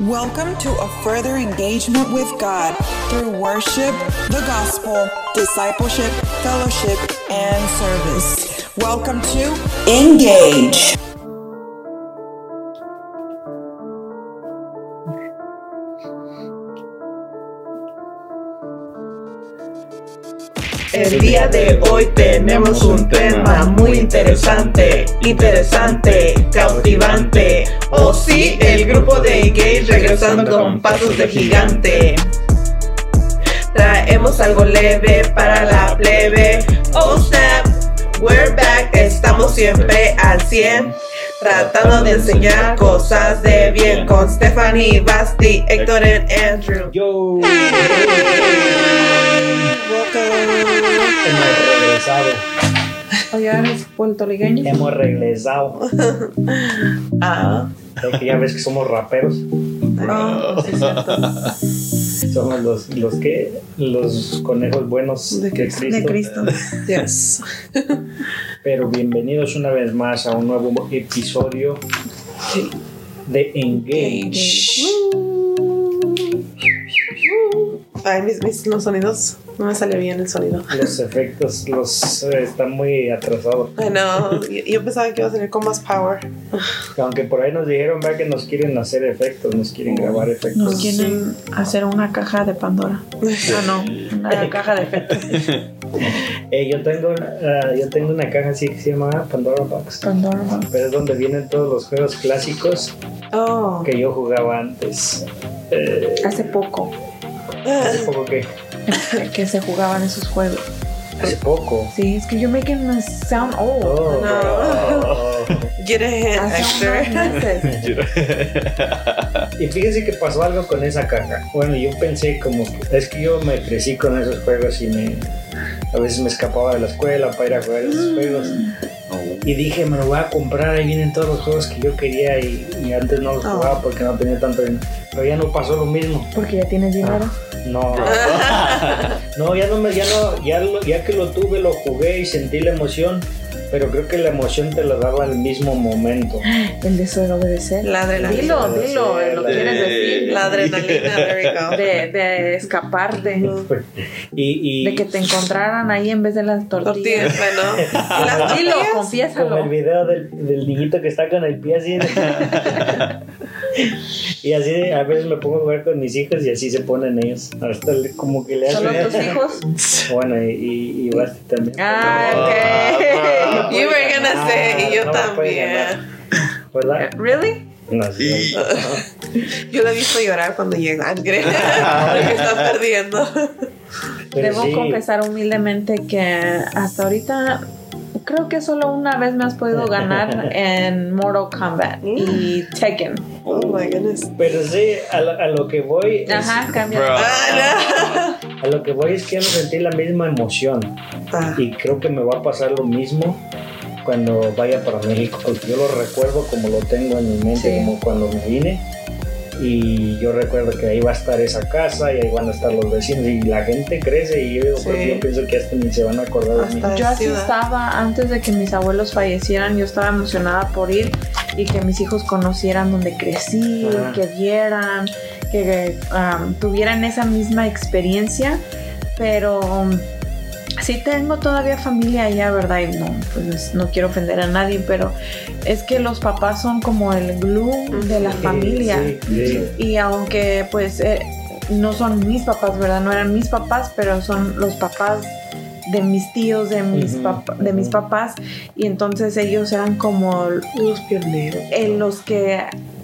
Welcome to a further engagement with God through worship, the gospel, discipleship, fellowship, and service. Welcome to Engage. El día de hoy tenemos un tema muy interesante, interesante, cautivante. Oh sí, el grupo de Engage regresando con pasos de gigante. Traemos algo leve para la plebe. Oh snap, we're back, estamos siempre al 100. Tratando de enseñar cosas de bien con Stephanie, Basti, Héctor y Andrew. Yo. Hemos regresado. Oye, eres puertorriqueño. Hemos regresado. Ah, Es que ya ves que somos raperos. Oh, sí, es cierto. Somos los, los que los conejos buenos de, Cristo. De Cristo. yes. Pero bienvenidos una vez más a un nuevo episodio de Engage. Ay, mis, mis- los sonidos. No me salió bien el sonido. Los efectos los eh, están muy atrasados. No. Yo, yo pensaba que iba a salir con más power. Aunque por ahí nos dijeron ¿verdad? que nos quieren hacer efectos, nos quieren grabar efectos. Nos quieren hacer una caja de Pandora. Ah, no, una caja de efectos. Eh, yo tengo ah, yo tengo una caja así que se llama Pandora Box. Pandora. Pero es donde vienen todos los juegos clásicos Oh. que yo jugaba antes. Eh, Hace poco hace poco que. que se jugaban esos juegos. Hace poco. Sí, es que yo making me sound old. Oh, No. Get a hint, meses. Y fíjense que pasó algo con esa caja. Bueno, yo pensé como que es que yo me crecí con esos juegos y me a veces me escapaba de la escuela para ir a jugar esos juegos. Y dije, me lo voy a comprar, ahí vienen todos los juegos que yo quería y, y antes no los Oh. jugaba porque no tenía tanto dinero. Pero ya no pasó lo mismo. Porque ya tienes dinero. No. No, ya no me, ya no, ya, ya que lo tuve, lo jugué y sentí la emoción. Pero creo que la emoción te la daba al mismo momento. El deseo de obedecer. La adrenalina. Dilo, dilo, lo quieres decir. La adrenalina, there we go. De, de escaparte. Y, y De que te encontraran ahí en vez de las tortillas. Tortillas, bueno. Las Dilo, tortillas. como el confiésalo. video del, del niñito que está con el pie así. y así a veces me pongo a jugar con mis hijos y así se ponen ellos. Hasta como que le ¿Solo hacen. tus hijos? Bueno, y, y, y Basti también. Ah, You were gonna say, y yo No también. ¿Verdad? ¿Really? No, sí. Yo la he visto llorar cuando llega. Porque está perdiendo. Pero Debo sí, confesar humildemente que hasta ahorita creo que solo una vez me has podido ganar en Mortal Kombat y Tekken. Oh my goodness. Pero sí, a lo, a lo que voy es, Ajá, cambia. Ah, a lo que voy es que no sentí la misma emoción. no. Ah, Y creo que me va a pasar lo mismo cuando vaya para México, porque yo lo recuerdo como lo tengo en mi mente, Sí. como cuando me vine. Y yo recuerdo que ahí va a estar esa casa y ahí van a estar los vecinos y la gente crece y yo, digo, pues, Sí. yo pienso que hasta ni se van a acordar de mí. Hasta- Yo así ciudad. estaba antes de que mis abuelos fallecieran, yo estaba emocionada por ir y que mis hijos conocieran donde crecí, Ajá. que vieran, que um, tuvieran esa misma experiencia, pero um, sí tengo todavía familia allá, ¿verdad? Y no, pues no quiero ofender a nadie, pero es que los papás son como el glue de la Sí, familia. sí, sí. Y aunque pues eh, no son mis papás, ¿verdad? No eran mis papás, pero son los papás de mis tíos, de mis, pap- de mis papás. Y entonces ellos eran como Los pioneros. en los que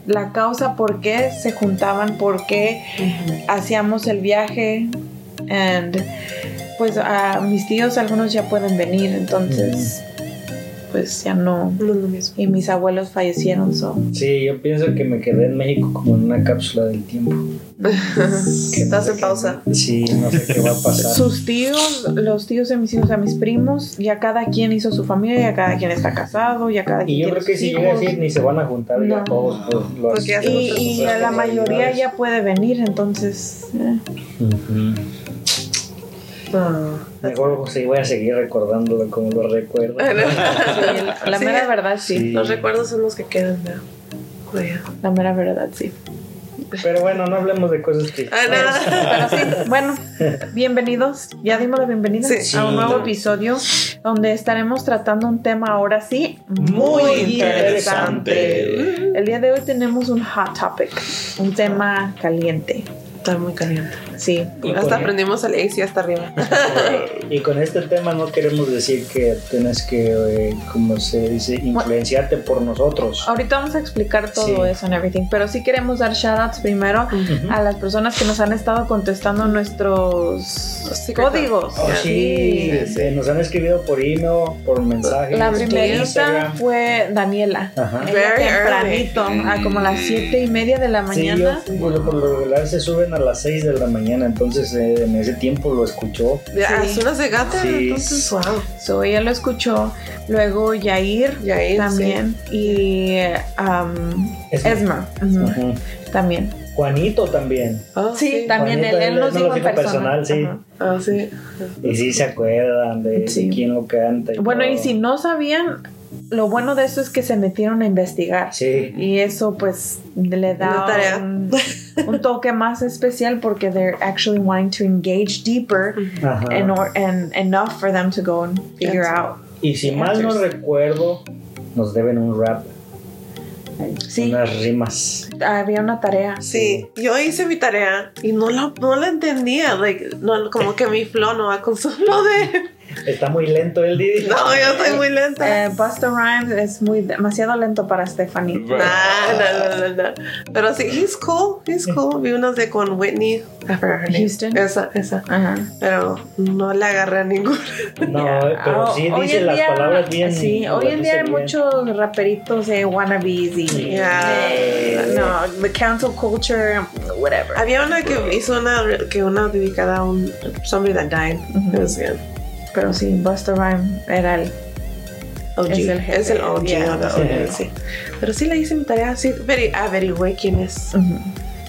la causa por qué se juntaban, por qué hacíamos el viaje. And pues a mis tíos algunos ya pueden venir, entonces pues ya no. Es. Y mis abuelos fallecieron, so. Sí, yo pienso que me quedé en México como en una cápsula del tiempo. Que Estás no en pausa. qué- Sí, no sé qué va a pasar. Sus tíos, los tíos de mis hijos, a mis primos, ya cada quien hizo su familia, ya cada quien está casado, ya cada quien Y yo tiene creo que si llega así ni se van a juntar ya todos. Pues, los- Porque ya Y, y la mayoría ya puede venir, entonces. eh. Ah, Mejor sí, voy a seguir recordándolo como lo recuerdo. Sí, la, mera verdad, sí. Sí. Los recuerdos son los que quedan, ¿no? La mera verdad, sí. Pero bueno, no hablemos de cosas que. Ah, no. Pero sí, bueno, bienvenidos. Ya dimos la bienvenida Sí. a un nuevo episodio donde estaremos tratando un tema ahora sí Muy interesante. El día de hoy tenemos un hot topic, un tema caliente. Está muy caliente. Sí. Y Hasta con- prendimos el AC hasta arriba. Y con este tema no queremos decir que tienes que, eh, como se dice, influenciarte por nosotros. Ahorita vamos a explicar todo Sí. eso and everything, pero sí queremos dar shoutouts primero Ujú. a las personas que nos han estado contestando nuestros Secret códigos. Oh, sí, Sí, sí. eh, nos han escribido por email, por mensajes. La primerita fue Daniela. Ajá. Ella Very tempranito, a como las siete y media de la Sí, mañana. yo, bueno, por lo regular se suben a las 6 de la mañana, entonces eh, en ese tiempo lo escuchó. Ya, Sí. es una cegata, Sí. entonces, wow. So, ella lo escuchó. Luego Yair Yair, también. Y um, Ujú. también. Juanito también. Ah, Sí, también él, Juanito, él él nos no dijo lo en dijo persona. personal, sí. Ah, sí. Y sí se acuerdan de, de Sí. quién lo canta. y Bueno, y si no sabían, lo bueno de eso es que se metieron a investigar. Sí. Y eso pues le da un, un toque más especial porque they're actually wanting to engage deeper Ajá. in or, and enough for them to go and figure That's- out. Y si mal no Answers. recuerdo, nos deben un rap, Sí, unas rimas. había una tarea. Sí, yo hice mi tarea y no la, no la entendía. Like, no, como que mi flow no va con su flow de. Está muy lento el Didi. No, yo estoy muy lenta. Eh, Busta Rhymes es muy demasiado lento para Stephanie. Nah, no, no, no, no. Pero sí, he's cool, he's cool. Vi unas de con Whitney. I forgot her name. Houston. Esa, esa. Ajá. Pero no le agarré a ninguna. No, Yeah. pero Ah, sí hoy dice las día- palabras bien. Sí, hoy en día hay bien. muchos raperitos de wannabes y Yeah. no, the cancel culture, whatever. Había una que hizo una, que una dedicada a un somebody that died. Ujú. It was good. Pero sí, Busta Rhymes era el OG. Es Es el el, jefe, OG. yeah. no, no, sí. Pero sí le hice mi tarea. Sí, averi- averigüé quién es. Ujú.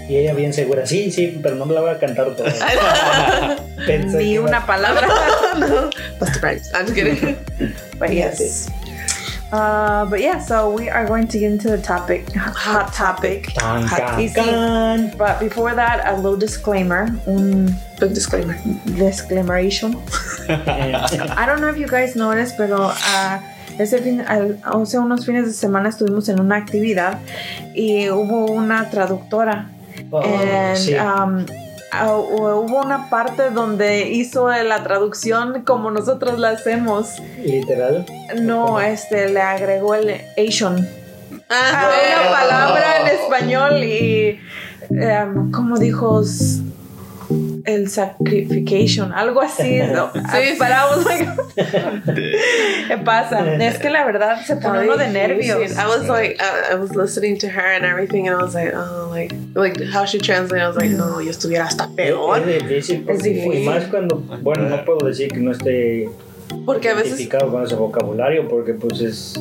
Y ella bien segura, sí, sí, pero no me la voy a cantar que ni una palabra. no. Busta Rhymes. I'm just kidding. but yes. Uh, but yeah, so we are going to get into the topic, hot topic. Hot can. But before that, a little disclaimer, Big disclaimer. disclaimeration. I don't know if you guys noticed, pero uh, ese fin, al- hace unos fines de semana estuvimos en una actividad y hubo una traductora. Oh, And, sí. um, uh, hubo una parte donde hizo la traducción como nosotros la hacemos. Literal. No, este, le agregó el Asian Ah, a una palabra en español y, um, como dijo? El sacrification, algo así. ¿no? sí. Pero I was like, ¿Qué pasa? Es que la verdad se pone uno de nervios. I was like, I, I was listening to her and everything, and I was like, oh, like, like how she translated. I was like, no, yo estuviera hasta peor. Es difícil, porque- difícil. Y más cuando, bueno, no puedo decir que no esté Porque a veces, con ese vocabulario, porque pues es.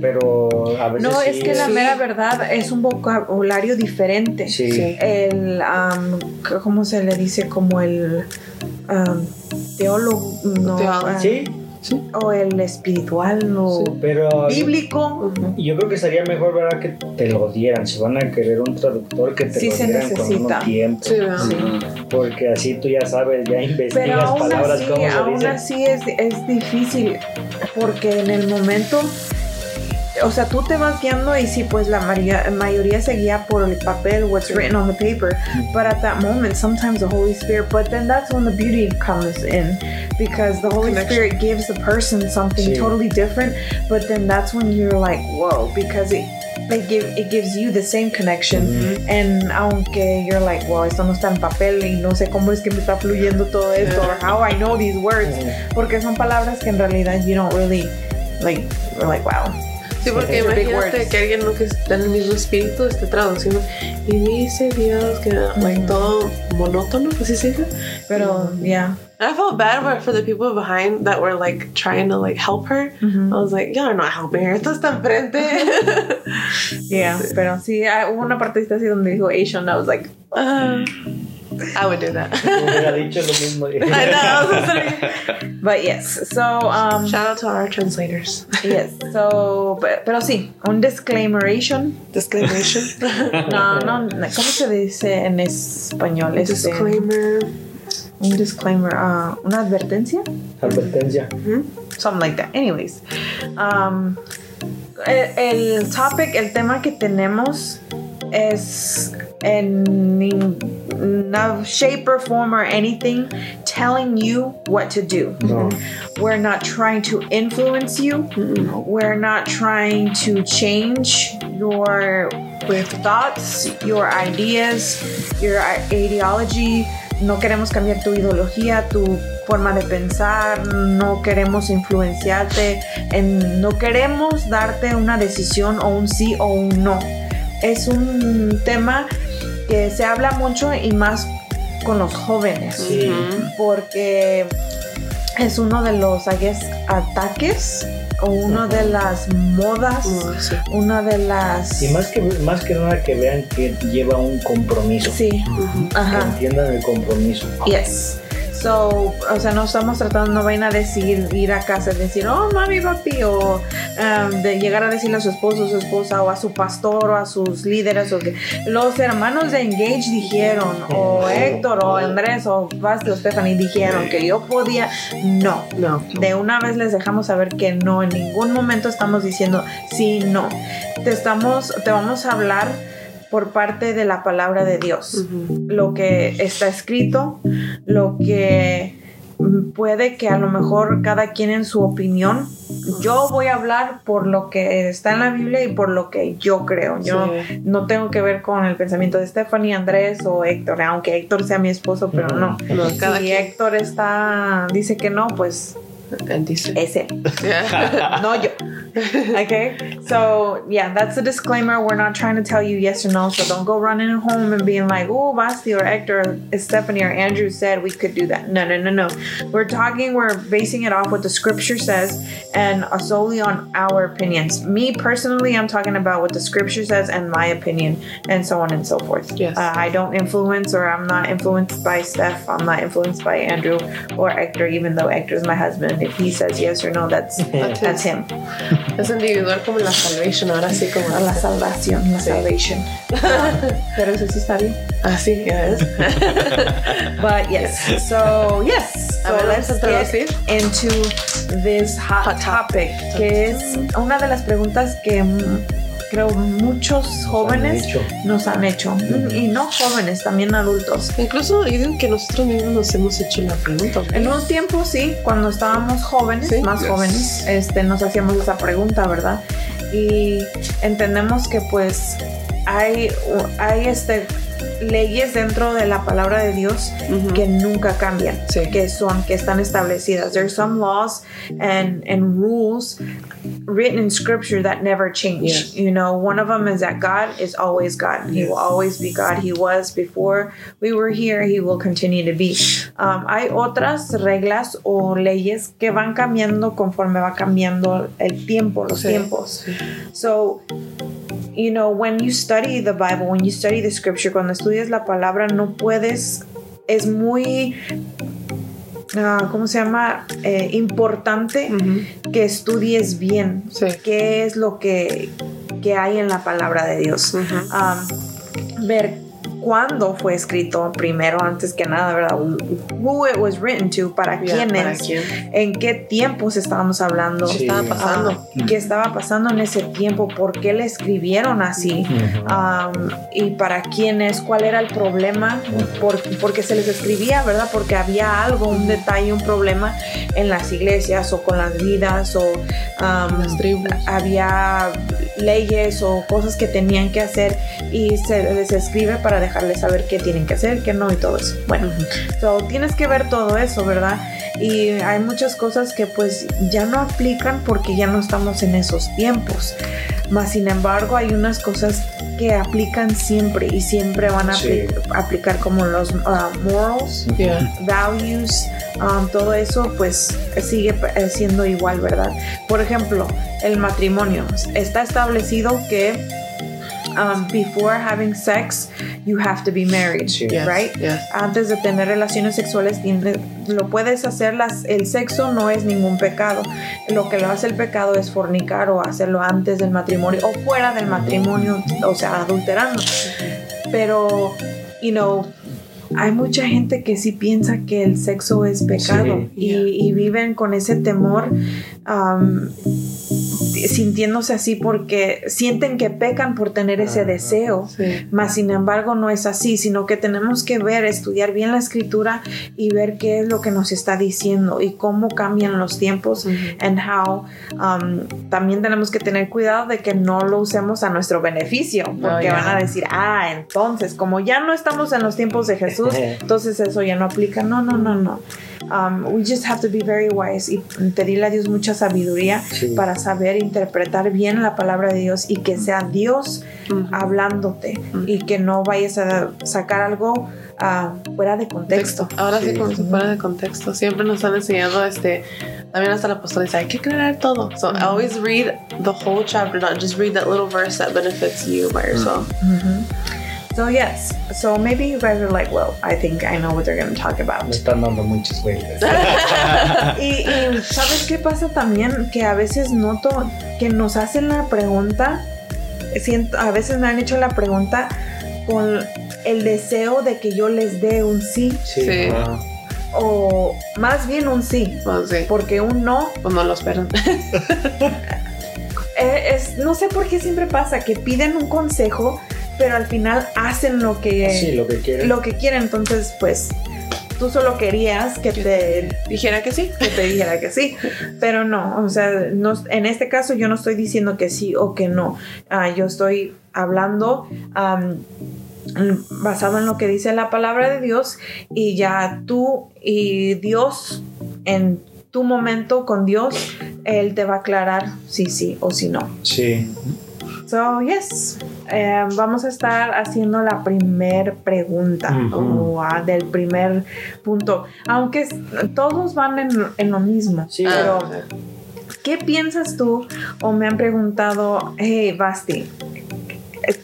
Pero a veces. No, sí es que la sí. mera verdad es un vocabulario diferente. Sí. Sí. El, um, ¿cómo se le dice? Como el um, teólogo, no, Teólogo. ah, Sí, o el espiritual, o pero. bíblico. Yo creo que sería mejor, ¿verdad? Que te lo dieran. Si van a querer un traductor, que te Sí lo se dieran con un tiempo. Sí, ¿verdad? Porque así tú ya sabes, ya Pero investigas aún palabras, así, cómo se aún dicen. así es, es difícil porque en el momento, o sea, tú te vas guiando y sí, pues la mayoría, se guía por el papel, what's written on the paper. But at that moment, sometimes the Holy Spirit, but then that's when the beauty comes in because the Holy Connection. Spirit gives the person something Sí. totally different. But then that's when you're like, whoa, because it, it, give, it gives you the same connection. And aunque you're like, wow, esto no está en papel y no sé cómo es que me está fluyendo todo esto, or how I know these words, porque son palabras que en realidad you don't really, like, you're like, wow. Sí, porque are imagínate que alguien ¿no? que está en el mismo espíritu esté traduciendo y dice Dios que like Ujú. todo monótono, pues sí se dice. Pero, yeah. And I felt bad for- for the people behind that were like trying to like help her. Ujú. I was like, you're not helping her. Esto está enfrente. Yeah, pero sí, ah, hubo una partecita así donde dijo Asian, I was like, Ah, I would do that. Hubiera dicho lo mismo. I know. But yes, so um, Shout out to our translators. yes, so pe- pero sí, un disclaimeration. Disclaimeration. No, no, ¿cómo se dice en español? Este, Disclaimer. un disclaimer, ah, una advertencia. Advertencia. something like that. Anyways, um, el, el topic, el tema que tenemos es in no shape or form or anything telling you what to do. No. We're not trying to influence you. Mm-hmm. We're not trying to change your thoughts, your ideas, your ideology. No queremos cambiar tu ideología, tu forma de pensar, no queremos influenciarte, en- no queremos darte una decisión o un sí o un no. Es un tema que se habla mucho y más con los jóvenes Sí. porque es uno de los I guess, ataques o una de las modas, No, sí. una de las... Y más que, más que nada que vean que lleva un compromiso. Sí, Que ajá. entiendan el compromiso. Yes. So, o sea, no estamos tratando, no vayan a decir, ir a casa y decir, oh, mami, papi, o um, de llegar a decirle a su esposo, su esposa, o a su pastor, o a sus líderes, o que los hermanos de Engage dijeron, o Héctor, o Andrés, o Basti, o Stephanie dijeron que yo podía. No. No. De una vez les dejamos saber que no, en ningún momento estamos diciendo sí, no. Te estamos, te vamos a hablar por parte de la palabra de Dios. Lo que está escrito, lo que puede que a lo mejor cada quien en su opinión. Yo voy a hablar por lo que está en la Biblia y por lo que yo creo. Yo Sí. no tengo que ver con el pensamiento de Stephanie, Andrés o Héctor, aunque Héctor sea mi esposo, pero no. No, cada si quien. Héctor está dice que no, pues dice. es él. Yeah. no yo. Okay, so yeah, that's the disclaimer. We're not trying to tell you yes or no, so don't go running home and being like, "Oh, Basti or Hector, or Stephanie or Andrew said we could do that." No, no, no, no. We're talking. We're basing it off what the scripture says and solely on our opinions. Me personally, I'm talking about what the scripture says and my opinion, and so on and so forth. Yes. Uh, I don't influence, or I'm not influenced by Steph. I'm not influenced by Andrew or Hector, even though Hector is my husband. If he says yes or no, that's that's him. Es individual como la salvation, ahora sí como La salvación, la Sí. salvation. Pero eso sí está bien. Así es. But yes, so yes, so ver, let's get into this hot, Hot topic, que es una de las preguntas que mm, creo muchos jóvenes dicho. nos han hecho. Y no jóvenes, también adultos. Incluso digo que nosotros mismos nos hemos hecho la pregunta. ¿no? En un tiempo sí, cuando estábamos jóvenes, Sí. más Yes. jóvenes, este, nos hacíamos esa pregunta, ¿verdad? Y entendemos que pues hay, hay este, leyes dentro de la palabra de Dios Ujú. que nunca cambian, Sí. que son, que están establecidas. There's some laws and, and rules written in scripture that never change. Yes. You know, one of them is that God is always God. He will always be God. He was before we were here. He will continue to be. Um, hay otras reglas o leyes que van cambiando conforme va cambiando el tiempo, los Sí. tiempos. So, you know, when you study the Bible, when you study the scripture, cuando estudias la palabra, no puedes, es muy, ah, ¿cómo se llama? Eh, importante que estudies bien Sí. qué es lo que, que hay en la palabra de Dios. Um, ver cuándo fue escrito primero, antes que nada, ¿verdad? Who it was written to, para Ya, quiénes, ¿para quién? en qué tiempos estábamos hablando. Sí. Estaba pasando. Ah, qué estaba pasando en ese tiempo, por qué le escribieron así, um, y para quiénes, cuál era el problema, por, porque se les escribía, ¿verdad? Porque había algo, un detalle, un problema en las iglesias o con las vidas o um, Las tribus. había leyes o cosas que tenían que hacer y se les escribe para dejarles saber qué tienen que hacer, qué no y todo eso. Bueno, so, tienes que ver todo eso, ¿verdad? Y hay muchas cosas que pues ya no aplican porque ya no estamos en esos tiempos. Más sin embargo, hay unas cosas que aplican siempre y siempre van a Sí. apli- aplicar como los ah, morals, Yeah. values, um, todo eso pues sigue eh, siendo igual, ¿verdad? Por ejemplo, el matrimonio. Está establecido que um, before having sex you have to be married. Yes, right? yes. Antes de tener relaciones sexuales, lo puedes hacer, las, el sexo no es ningún pecado. Lo que lo hace el pecado es fornicar o hacerlo antes del matrimonio o fuera del matrimonio, o sea, adulterando. Pero, you know, hay mucha gente que sí piensa que el sexo es pecado Sí. y, y viven con ese temor, um, sintiéndose así porque sienten que pecan por tener ese deseo. Sí. Mas sin embargo no es así, sino que tenemos que ver, estudiar bien la escritura y ver qué es lo que nos está diciendo y cómo cambian los tiempos and how um, también tenemos que tener cuidado de que no lo usemos a nuestro beneficio, porque van a decir, ah, entonces como ya no estamos en los tiempos de Jesús, entonces eso ya no aplica. No, no, no, no. Um, we just have to be very wise y pedirle a Dios mucha sabiduría Sí. para saber interpretar bien la palabra de Dios y que sea Dios Ujú. hablándote y que no vayas a sacar algo ah, fuera de contexto. Ahora sí, Sí. como si fuera de contexto. Siempre nos están enseñando este. También hasta la apóstol dice, hay que aclarar todo. So always read the whole chapter, not just read that little verse that benefits you by yourself. So yes, so maybe you guys are like, well, I think I know what they're going to talk Me about. están dando muchas vueltas. y, y sabes qué pasa también que a veces noto que nos hacen la pregunta, siento, a veces me han hecho la pregunta con el deseo de que yo les dé un sí Sí. Sí. ajá. o más bien un sí, Pues sí, porque un no pues no lo esperan. Eh, es, no sé por qué siempre pasa que piden un consejo, pero al final hacen lo que, Sí, lo que quieren. lo que quieren. Entonces, pues, tú solo querías que te, Dijera que sí. que te dijera que sí, pero no. O sea, no, en este caso yo no estoy diciendo que sí o que no. Ah, yo estoy hablando basado en lo que dice la palabra de Dios y ya tú y Dios en tu momento con Dios, Él te va a aclarar si sí o si no. Sí. So, yes, eh, vamos a estar haciendo la primer pregunta o, del primer punto. Aunque todos van en, en lo mismo. Sí. Pero, ¿qué piensas tú? O me han preguntado, hey, Basti,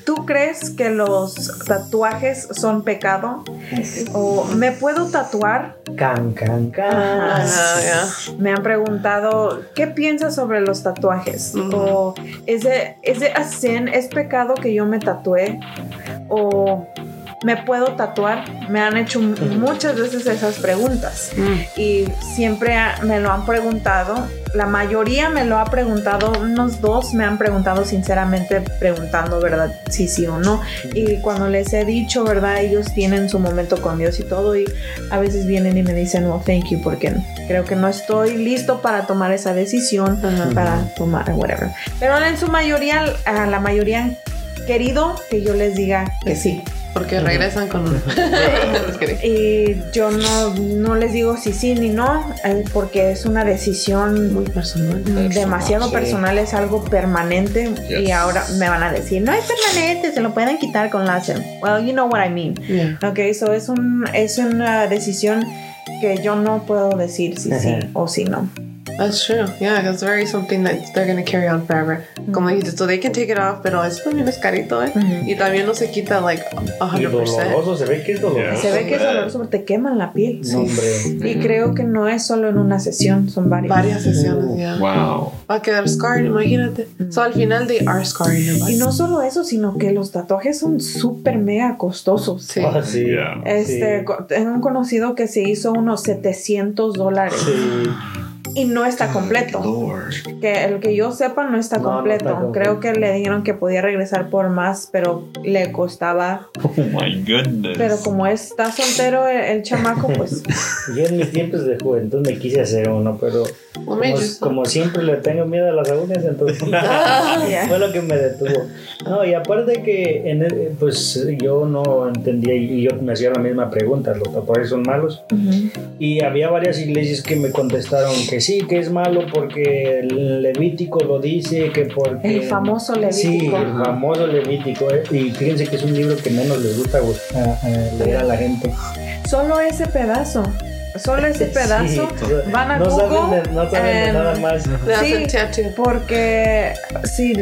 ¿tú crees que los tatuajes son pecado? ¿O me puedo tatuar? Can, can, can. Ajá. Ah. Me han preguntado, ¿qué piensas sobre los tatuajes? Ujú. ¿O es de, es de a sin, es pecado que yo me tatué? ¿O me puedo tatuar? Me han hecho muchas veces esas preguntas Mm. y siempre me lo han preguntado. La mayoría me lo ha preguntado, unos dos me han preguntado sinceramente preguntando, ¿verdad? Sí, sí o no. Y cuando les he dicho, ¿verdad? Ellos tienen su momento con Dios y todo y a veces vienen y me dicen, well, thank you, porque creo que no estoy listo para tomar esa decisión, Ajá. para tomar, whatever. Pero en su mayoría, a la mayoría han querido que yo les diga que sí. Porque regresan con un. Es que- Y yo no, no les digo si sí ni no, eh, porque es una decisión Muy personal. mm, demasiado sí. personal, es algo permanente. Y ahora me van a decir, no es permanente, se lo pueden quitar con láser. Well, you know what I mean. Yeah. Ok, so es, un, es una decisión que yo no puedo decir si sí o si no. That's true. Yeah, it's very something that they're going to carry on forever. Como dijiste, so they can take it off, pero es también es carito, ¿eh? Ujú. Y también no se quita, like, Y 100%. doloroso, se ve que es doloroso. Se ve que es doloroso porque te queman la piel. No, hombre. Y creo que no es solo en una sesión, son varias. Varias sesiones, yeah. Wow. Va a quedar scarred, imagínate. So al final they are scarring. Y no solo eso, sino que los tatuajes son súper mega costosos. Sí. Ah, sí. Yeah. Este, Sí. tengo un conocido que se hizo unos 700 dólares Sí. Y no está completo. Lord. Que el que yo sepa no está No, no completo. está completo. Creo que le dijeron que podía regresar por más, pero le costaba. Oh my goodness. Pero como está soltero el, el chamaco, pues Yo en mis tiempos de juventud me quise hacer uno, pero como, como siempre le tengo miedo a las agujas, entonces Ya. fue lo que me detuvo. No, y aparte que en el- pues yo no entendía y yo me hacía la misma pregunta, ¿los tatuajes son malos? ujú, Y había varias iglesias que me contestaron que sí, que es malo porque el Levítico lo dice, que porque... el famoso Sí, Levítico. el famoso Levítico. eh, Y fíjense que es un libro que menos les gusta ah, ah, leer a la gente. Solo ese pedazo. Solo ese pedazo. Sí, van a no Google, saben de, no saben de em, nada más. Sí. Porque si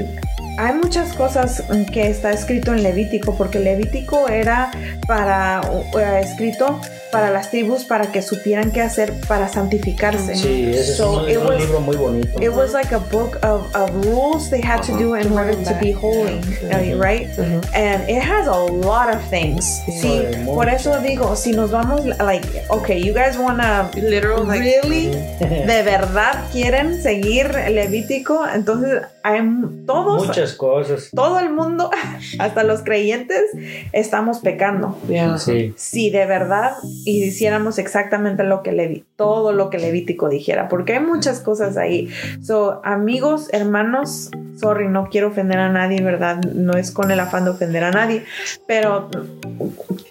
hay muchas cosas que está escrito en Levítico, porque Levítico era para era escrito para las tribus para que supieran qué hacer para santificarse. Sí, ese So, es it un, libro muy bonito. It was like a book of, of rules they had to do in order to be holy, uh, right? And it has a lot of things. Sí, Joder, por eso digo, si nos vamos, like, okay, you guys wanna Literal, like, really, de verdad quieren seguir Levítico, entonces hay m- todos, Muchas cosas. todo el mundo, hasta los creyentes, estamos pecando. yeah. Sí. Si de verdad hiciéramos exactamente lo que Levi, todo lo que Levítico dijera, porque hay muchas cosas ahí. So, amigos, hermanos, sorry, no quiero ofender a nadie, ¿verdad? No es con el afán de ofender a nadie, pero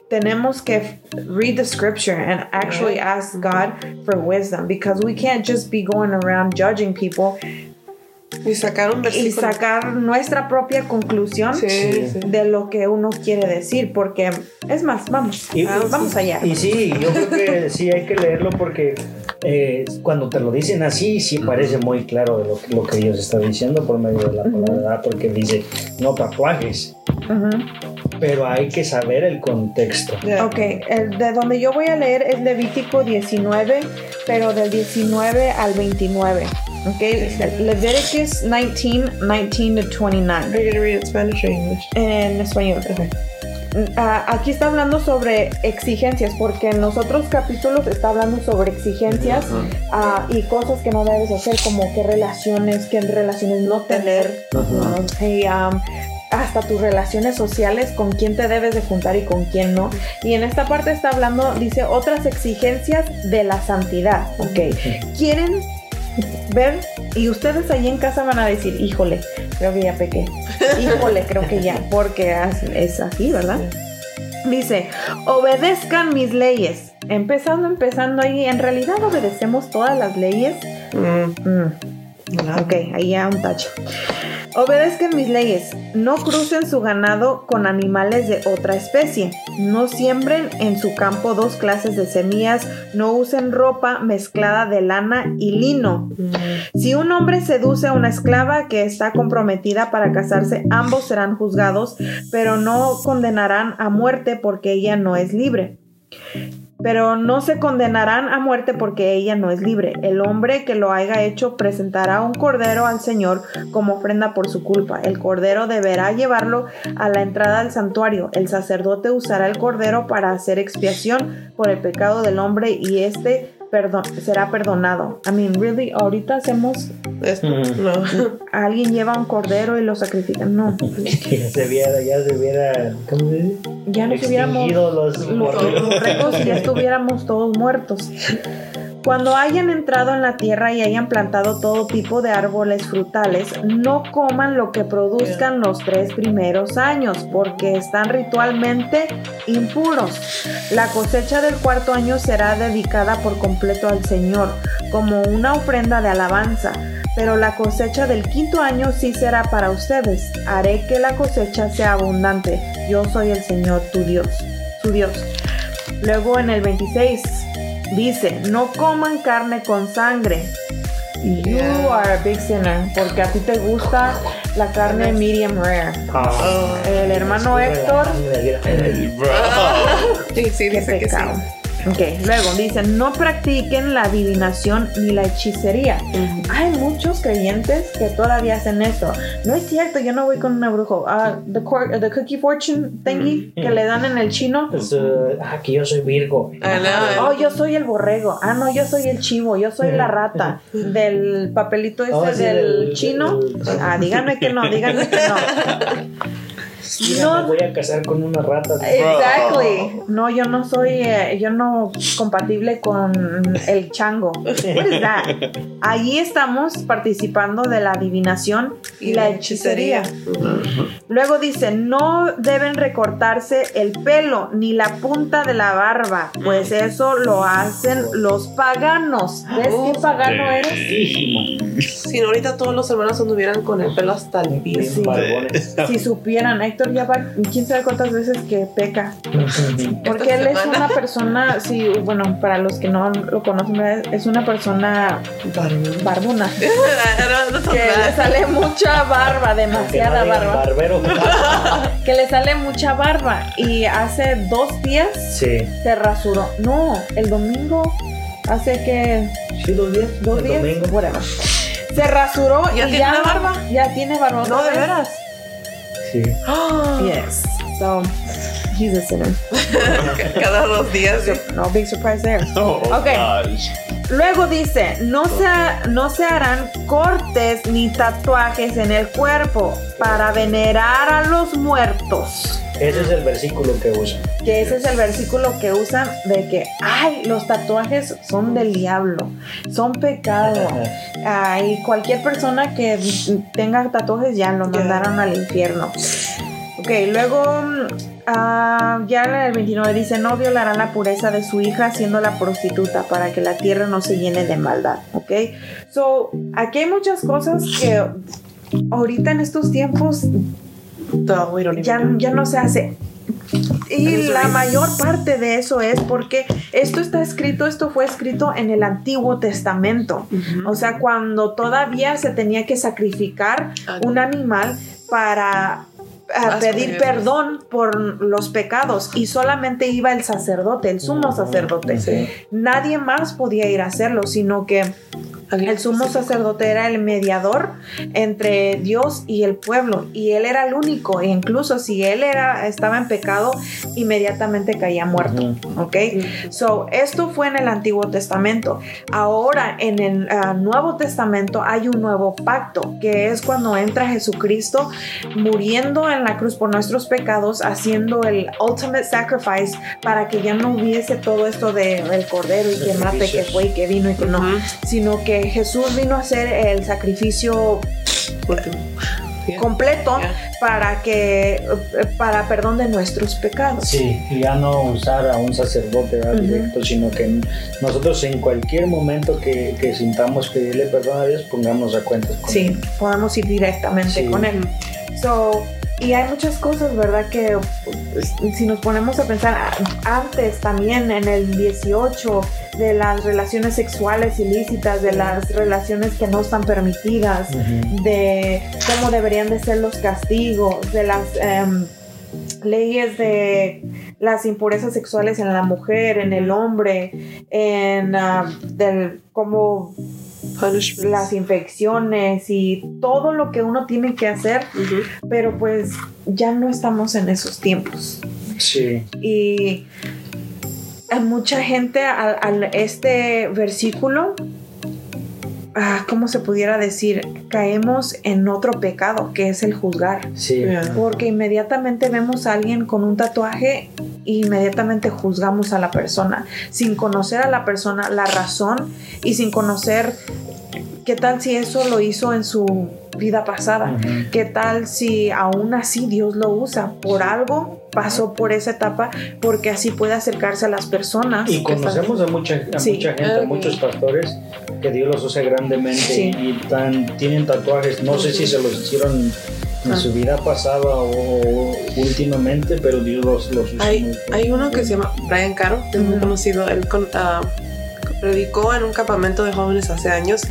tenemos que read the scripture and actually ask God for wisdom because we can't just be going around judging people Y sacar un y sacar nuestra propia conclusión Sí, sí. de lo que uno quiere decir, porque es más, vamos, Y- ah, vamos allá. Y sí, yo creo que sí hay que leerlo porque eh, cuando te lo dicen así, sí parece muy claro de lo, que- lo que Dios está diciendo por medio de la palabra, ¿verdad? porque dice no tatuajes, pero hay que saber el contexto. Ok, el de donde yo voy a leer es Levítico 19, pero del 19 al 29. Ok, Leviticus 19, 19 to 29. Are you gonna read it in Spanish or English? En español. Ah, aquí está hablando sobre exigencias, porque en los otros capítulos está hablando sobre exigencias ah, y cosas que no debes hacer, como qué relaciones, qué relaciones no tener, ¿no? Y, am, hasta tus relaciones sociales, con quién te debes de juntar y con quién no. Y en esta parte está hablando, dice, otras exigencias de la santidad, ¿ok? ¿Quieren ver? Y ustedes ahí en casa van a decir, híjole, creo que ya pequé. Híjole, creo que ya, porque es así, ¿verdad? Dice, obedezcan mis leyes. Empezando, empezando ahí, en realidad obedecemos todas las leyes. Mm. Mm, Ok, ahí ya un tacho. Obedezcan mis leyes. No crucen su ganado con animales de otra especie. No siembren en su campo dos clases de semillas. No usen ropa mezclada de lana y lino. Si un hombre seduce a una esclava que está comprometida para casarse, ambos serán juzgados, pero no condenarán a muerte porque ella no es libre. Pero no se condenarán a muerte porque ella no es libre. El hombre que lo haya hecho presentará un cordero al Señor como ofrenda por su culpa. El cordero deberá llevarlo a la entrada del santuario. El sacerdote usará el cordero para hacer expiación por el pecado del hombre y este perdón, será perdonado. I mean, really, ahorita hacemos, Esto. Mm. No. alguien lleva un cordero y lo sacrifica. No, ya se viera, ya se viera, ¿cómo se dice? ya nos hubiéramos los los borregos. borregos y ya estuviéramos todos muertos. Cuando hayan entrado en la tierra y hayan plantado todo tipo de árboles frutales, no coman lo que produzcan los tres primeros años, porque están ritualmente impuros. La cosecha del cuarto año será dedicada por completo al Señor, como una ofrenda de alabanza. Pero la cosecha del quinto año sí será para ustedes. Haré que la cosecha sea abundante. Yo soy el Señor tu Dios, su Dios. Luego en el 26 dice, no coman carne con sangre. You are a big sinner, porque a ti te gusta la carne medium rare. Ah, El hermano Héctor, Sí, sí, dice que sí. Ok, luego dice, no practiquen la adivinación ni la hechicería. Hay muchos creyentes que todavía hacen eso. No es cierto, yo no voy con una brujo. Ah, the, cookie fortune thingy que le dan en el chino. pues, ah, que yo soy Virgo. Know. Oh, yo soy el borrego. Ah, no, yo soy el chivo. Yo soy la rata. Del papelito ese Oh, sí, del del- chino. del- Ah, díganme que no, díganme que no. Mira, No. me voy a casar con una rata. Exactly. No, yo no soy, eh, yo no compatible con el chango. What is that? Ahí estamos participando de la adivinación y la hechicería. Luego dice, no deben recortarse el pelo ni la punta de la barba, pues eso lo hacen los paganos. ¿Ves qué pagano eres? Si no, ahorita todos los hermanos anduvieran con el pelo hasta el piso. Sí. Si supieran, Héctor ya va, quién sabe cuántas veces que peca. Porque él es una persona, sí, bueno, para los que no lo conocen, es una persona son Que le sale mucha barba, demasiada barba. Barbero. Que le sale mucha barba. Y hace dos días Sí. se rasuró. No, el domingo, hace que Sí, dos días. dos el días, domingo. whatever. Se rasuró ¿Ya y tiene ya barba? Ya tiene barba. No, de veras. Sí. Yes. So he's a sinner. Cada dos días. No big surprise there. Oh, Okay. gosh. Luego dice, no se, no se harán cortes ni tatuajes en el cuerpo para venerar a los muertos. Ese es el versículo que usa. Que ese es el versículo que usan de que, ay, los tatuajes son del diablo, son pecado. Ay, cualquier persona que tenga tatuajes ya lo mandaron al infierno. Ok, luego mm, ah, ya en el 29 dice, no violarán la pureza de su hija siéndola prostituta para que la tierra no se llene de maldad. Ok, so aquí hay muchas cosas que ahorita en estos tiempos ya, ya no se hace. Y la mayor parte de eso es porque esto está escrito, esto fue escrito en el Antiguo Testamento. O sea, cuando todavía se tenía que sacrificar Ah, un animal para Las pedir perdón por los pecados y solamente iba el sacerdote, el sumo sacerdote. Sí. Nadie más podía ir a hacerlo, sino que el sumo sacerdote era el mediador entre Dios y el pueblo y él era el único e incluso si él era estaba en pecado inmediatamente caía muerto, ¿ok? So esto fue en el Antiguo Testamento. Ahora en el ah, Nuevo Testamento hay un nuevo pacto que es cuando entra Jesucristo muriendo en la cruz por nuestros pecados, haciendo el ultimate sacrifice para que ya no hubiese todo esto de el cordero y que mate, que fue y que vino y que no sino que Jesús vino a hacer el sacrificio completo para que para perdón de nuestros pecados. Sí, y ya no usar a un sacerdote directo, sino que nosotros en cualquier momento que, que sintamos pedirle perdón a Dios, pongamos a cuentas con Sí, él. podemos ir directamente Sí. con él. So, y hay muchas cosas, ¿verdad? Que pues, si nos ponemos a pensar a- antes también en el 18 de las relaciones sexuales ilícitas, de las relaciones que no están permitidas, de cómo deberían de ser los castigos, de las em, leyes de las impurezas sexuales en la mujer, en el hombre, en ah, del cómo Punishments. las infecciones y todo lo que uno tiene que hacer, pero pues ya no estamos en esos tiempos. Sí, Y a mucha gente al, al este versículo, ah, ¿cómo se pudiera decir? Caemos en otro pecado, que es el juzgar. sí. Porque inmediatamente vemos a alguien con un tatuaje inmediatamente juzgamos a la persona, sin conocer a la persona, la razón y sin conocer qué tal si eso lo hizo en su vida pasada. Ujú. ¿Qué tal si aún así Dios lo usa por algo? Pasó por esa etapa porque así puede acercarse a las personas. Y están- conocemos a mucha, a Sí. mucha gente, a muchos pastores que Dios los usa grandemente Sí. y tan, tienen tatuajes. No sé si se los hicieron en Ah. su vida pasada o, últimamente, pero Dios los, los usa Hay, hay uno que se llama Brian Caro, que es muy conocido. Él con- ah, predicó en un campamento de jóvenes hace años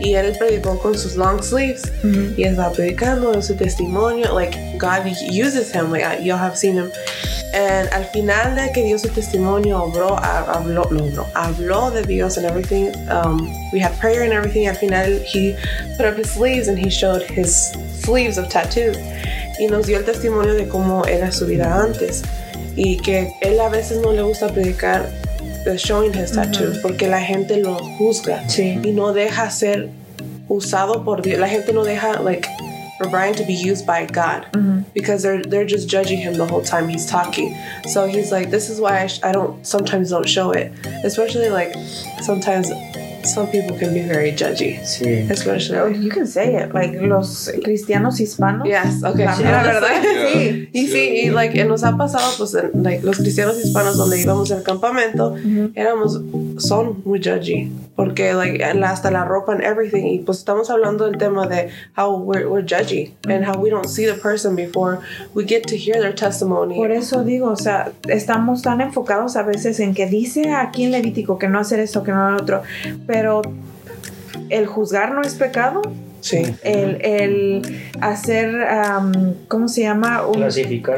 y él predicó con sus long sleeves Ujú. y estaba predicando en su testimonio. Like, God uses him, like, uh, you have seen him. And al final de que dio su testimonio, obró, ha- habló, no, habló de Dios and everything. Um, we had prayer and everything. Al final, he put up his sleeves and he showed his sleeves of tattoos. Y nos dio el testimonio de cómo era su vida antes. Y que él a veces no le gusta predicar showing his tattoos porque la gente lo juzga Sí. y no deja ser usado por Dios. La gente no deja, like, for Brian to be used by God Ujú. because they're they're just judging him the whole time he's talking. So he's like, this is why I, sh- I don't sometimes don't show it, especially like sometimes some people can be very judgy, Sí. Oh, especially. You can say it, like los cristianos hispanos. Yes, okay. La verdad, Yeah. sí. Y sí, y like, nos ha pasado, pues, en, like, los cristianos hispanos donde íbamos al campamento, éramos son muy judgy. Porque like, hasta la ropa and everything. Y pues estamos hablando del tema de how we're, we're judgy and how we don't see the person before we get to hear their testimony. Por eso digo, o sea, estamos tan enfocados a veces en que dice aquí en Levítico que no hacer esto, que no lo otro, pero el juzgar no es pecado, Sí. el, el hacer, am, ¿cómo se llama? Un-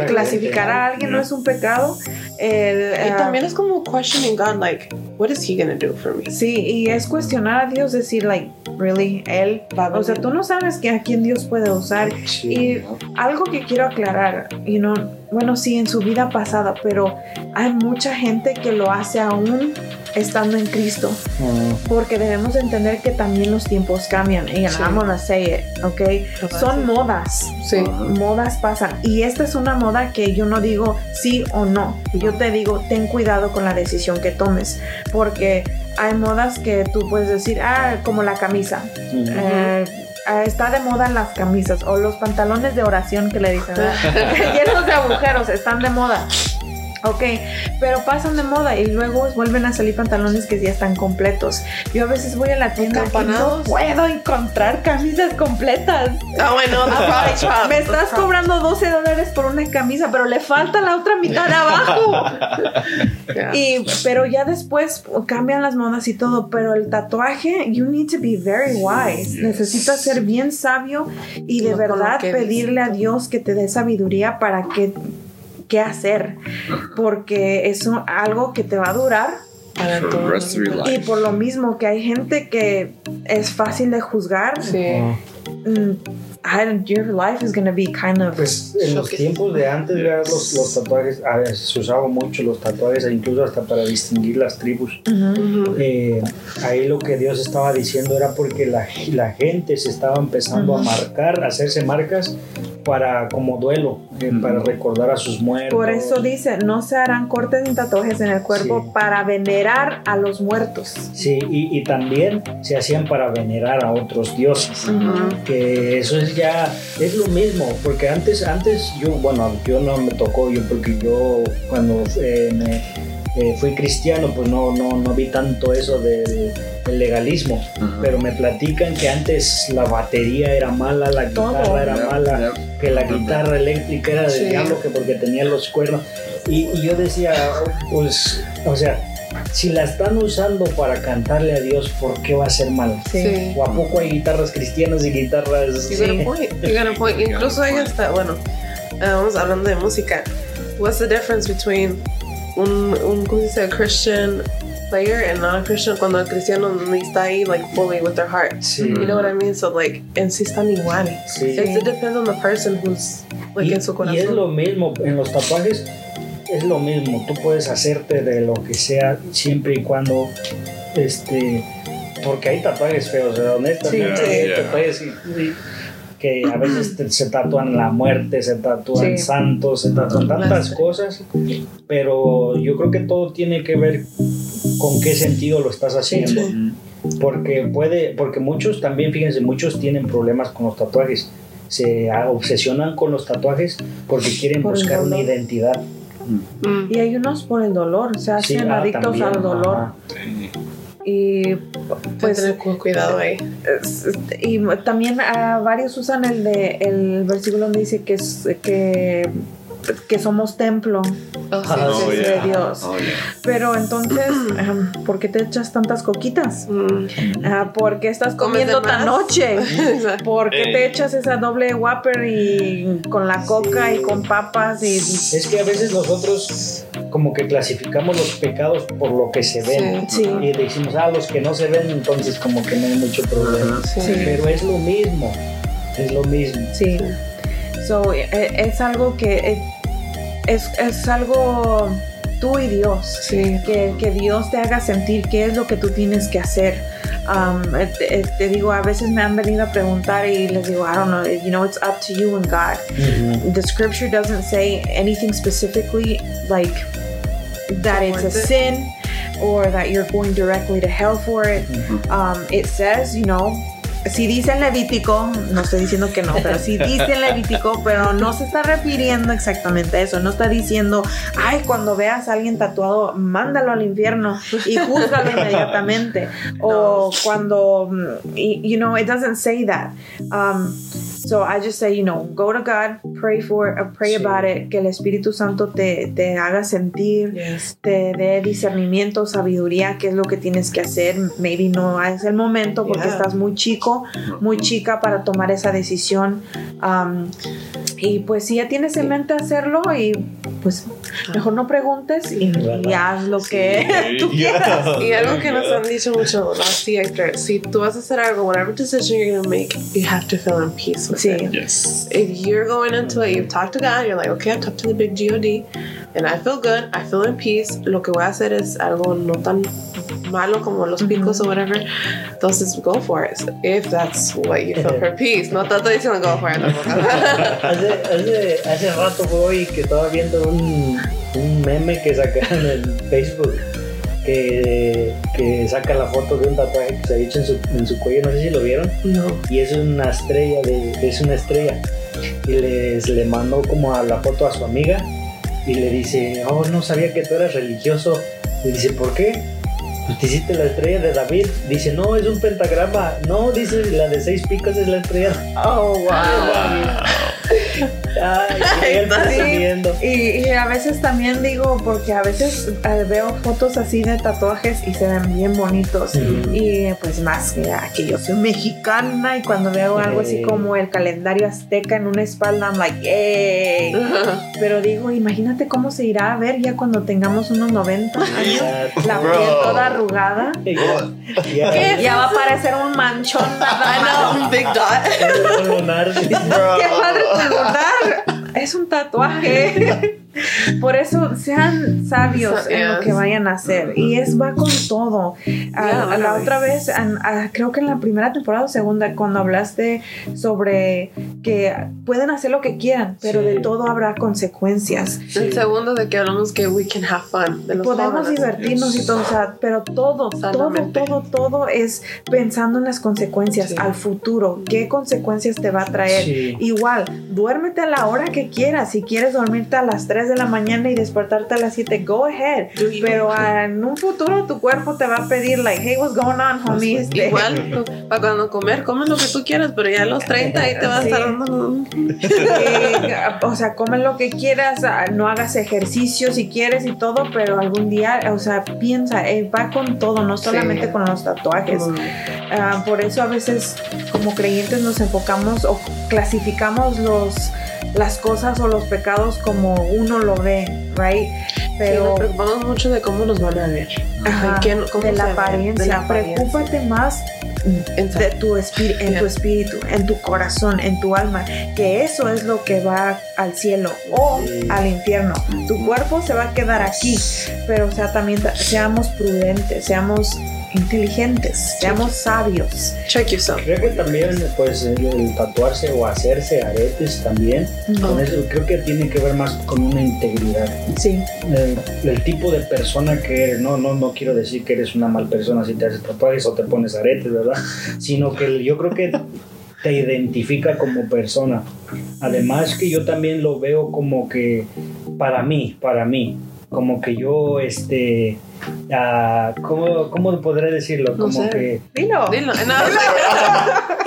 Clasificar a alguien no es un pecado. El, Y ah, también es como questioning God, like, what is he gonna do for me? Sí, y es cuestionar a Dios, decir, like, really, él, Va a o sea, tú no sabes que a quién Dios puede usar. Sí. Y algo que quiero aclarar, you know, bueno, sí, en su vida pasada, pero hay mucha gente que lo hace aún estando en Cristo, Mm, porque debemos entender que también los tiempos cambian. Y Sí. I'm gonna say it, ¿ok? Son modas. Sí. Modas pasan. Y esta es una moda que yo no digo sí o no. Yo te digo, ten cuidado con la decisión que tomes. Porque hay modas que tú puedes decir, ah, como la camisa. mm. Eh, ah, está de moda las camisas o los pantalones de oración que le dicen, llenos de agujeros, están de moda. Ok, pero pasan de moda y luego vuelven a salir pantalones que ya están completos. Yo a veces voy a la tienda y no puedo encontrar camisas completas. Oh, know, the product shop. Me estás cobrando 12 dólares por una camisa, pero le falta la otra mitad de abajo. Y, pero ya después cambian las modas y todo, pero el tatuaje, you need to be very wise. Necesitas ser bien sabio y de verdad pedirle a Dios que te dé sabiduría para que qué hacer, porque es un- algo que te va a durar. Y por lo mismo que hay gente que es fácil de juzgar, Sí. mm, I- your life is gonna be kind of Pues en los tiempos de antes, los, los tatuajes, a ver, se usaban mucho los tatuajes, e incluso hasta para distinguir las tribus. Ujú. Eh, ahí lo que Dios estaba diciendo era porque la, la gente se estaba empezando a marcar, a hacerse marcas para como duelo, eh, para recordar a sus muertos. Por eso dice, no se harán cortes ni tatuajes en el cuerpo Sí. para venerar a los muertos. Sí, y, y también se hacían para venerar a otros dioses. Que eso es ya, es lo mismo, porque antes, antes yo, bueno, yo no me tocó, yo porque yo cuando eh, me, eh, fui cristiano, pues no, no, no vi tanto eso del, del legalismo, Ajá. pero me platican que antes la batería era mala, la Todo. guitarra era Yep, mala, yep. que la guitarra eléctrica era del Sí. diablo, que porque tenía los cuernos. Y, y yo decía, pues, o sea, si la están usando para cantarle a Dios, ¿por qué va a ser mal? Sí. ¿O a poco hay guitarras cristianas y guitarras... A point. Incluso hay hasta, bueno, eh, vamos hablando de música. What's the difference between un, un ¿cómo se dice? A Christian player and not a Christian cuando el cristiano está ahí like fully with their heart. Sí. You know what I mean? So like, en sí están igual. Sí. It, it depends on the person who's like Y, en su y es corazón. lo mismo, en los tatuajes es lo mismo, tú puedes hacerte de lo que sea siempre y cuando, este, porque hay tatuajes feos, honestamente, Sí. hay Yeah. tatuajes y- y- que a veces te- se tatúan la muerte, se tatúan Sí. santos, se tatúan tantas cosas, pero yo creo que todo tiene que ver con qué sentido lo estás haciendo. Porque puede, porque muchos también, fíjense, muchos tienen problemas con los tatuajes. Se obsesionan con los tatuajes porque quieren Por buscar una identidad. Mm. Y hay unos por el dolor, se Sí, hacen ah, adictos también, al dolor. ajá. Y pues tener cu- cuidado ahí. es- y también varios usan el de el versículo donde dice que es que que somos templo Oh, sí, Oh, de yeah. Dios. Oh, yeah. pero entonces ¿por qué te echas tantas coquitas? Mm. Ah, ¿Por qué estás ¿Comes de comiendo tan noche? Exacto. ¿Por qué Eh. te echas esa doble Whopper y con la coca y con papas y Es que a veces nosotros como que clasificamos los pecados por lo que se ven. Sí. Y decimos, ah, los que no se ven, entonces como que no hay mucho problema. Sí. Pero es lo mismo, es lo mismo. Sí. So, eh, es algo que eh, es, es algo tú y Dios. Sí. Que, que Dios te haga sentir qué es lo que tú tienes que hacer. Um, te, te digo, a veces me han venido a preguntar y les digo, I don't know, you know, it's up to you and God. Ujú. The scripture doesn't say anything specifically like that it's a it. sin or that you're going directly to hell for it. Um, it says, you know, si dice en Levítico, no estoy diciendo que no, pero si dice en Levítico, pero no se está refiriendo exactamente a eso. No está diciendo, ay, cuando veas a alguien tatuado, mándalo al infierno y júzgalo inmediatamente. O cuando, mm, you know, it doesn't say that. Um, so I just say, you know, go to God, pray for, uh, pray Sí. about it, que el Espíritu Santo te, te haga sentir Yes. te dé discernimiento, sabiduría, qué es lo que tienes que hacer. Maybe no es el momento porque Yeah. estás muy chico, muy chica para tomar esa decisión. Um, y pues si ya tienes en mente hacerlo y pues mejor no preguntes y, y haz lo que tú quieras. Y algo que nos han dicho mucho las Hector, si tú vas a hacer algo, whatever decision you're going to make, you have to feel in peace with Sí. it. Yes. If you're going into it, you've talked to God, you're like, okay, I've talked to the big God, and I feel good, I feel in peace. Lo que voy a hacer es algo no tan malo como los picos o whatever. Entonces, go for it. If that's what you feel for peace. No estoy diciendo go for it. Hace, hace, hace rato hoy que estaba viendo un, un meme que sacaron en Facebook que, que saca la foto de un tatuaje que se ha hecho en su, en su cuello, no sé si lo vieron, no. y es una estrella, de, es una estrella. Y les, le mandó como a la foto a su amiga y le dice, oh, no sabía que tú eras religioso. Y dice, ¿por qué? Pues te hiciste la estrella de David. Dice, no, es un pentagrama. No, dice, la de seis picos es la estrella. Oh, wow. Ay, y él Ay, sí. viendo. Y, y a veces también digo, porque a veces eh, veo fotos así de tatuajes y se ven bien bonitos. Y pues más que, que yo soy mexicana y cuando veo algo así Sí. como el calendario azteca en una espalda, I'm like, ¡yay! Pero digo, imagínate cómo se irá a ver ya cuando tengamos unos 90 años. La Bro. piel toda arrugada. Ya, va a parecer un manchón nada. Un big dot. ¡Qué padre tu Es un tatuaje. Por eso sean sabios en lo que vayan a hacer. Y es va con todo. Ah, Yeah, la otra vez, an- ah, creo que en la primera temporada o segunda, cuando hablaste sobre que pueden hacer lo que quieran, pero Sí. de todo habrá consecuencias. El segundo de que hablamos que we can have fun. De los Podemos jóvenes. divertirnos y todo, o sea, pero todo, todo, Sanamente. todo, todo es pensando en las consecuencias, Sí. al futuro, qué consecuencias te va a traer. Sí. Igual, duérmete a la hora que quieras. Si quieres dormirte a las 3 de la mañana y despertarte a las 7, go ahead. Pero en un futuro tu cuerpo te va a pedir, like, hey, what's going on, homie? Este, Igual, para cuando comer, come lo que tú quieras, pero ya a los 30 ahí te vas a estar dando. o sea, come lo que quieras, ah, no hagas ejercicio si quieres y todo, pero algún día, o sea, piensa, eh, va con todo, no solamente Sí. con los tatuajes. Ah, por eso a veces como creyentes nos enfocamos o clasificamos los las cosas o los pecados como uno lo ve, right? Pero nos Pero preocupamos mucho de cómo nos van a ver. ajá, quién- cómo de, la ven, apariencia. de la apariencia. Preocúpate más de tu en tu espíritu, en tu corazón, en tu alma, que eso es lo que va al cielo o Sí. al infierno. Tu cuerpo se va a quedar aquí, pero o sea, también ta- seamos prudentes, seamos inteligentes, seamos sabios. Check yourself. Creo que también, pues, el, tatuarse o hacerse aretes también, con Ok. eso creo que tiene que ver más con una integridad. Sí. El, el tipo de persona que eres, no, no, no quiero decir que eres una mal persona si te haces tatuajes o te pones aretes, ¿verdad? Sino que yo creo que te identifica como persona. Además que yo también lo veo como que, para mí, para mí, como que yo, este, ah, ¿cómo, ¿cómo podré decirlo? No Como sé. que... Dilo. Dilo. No,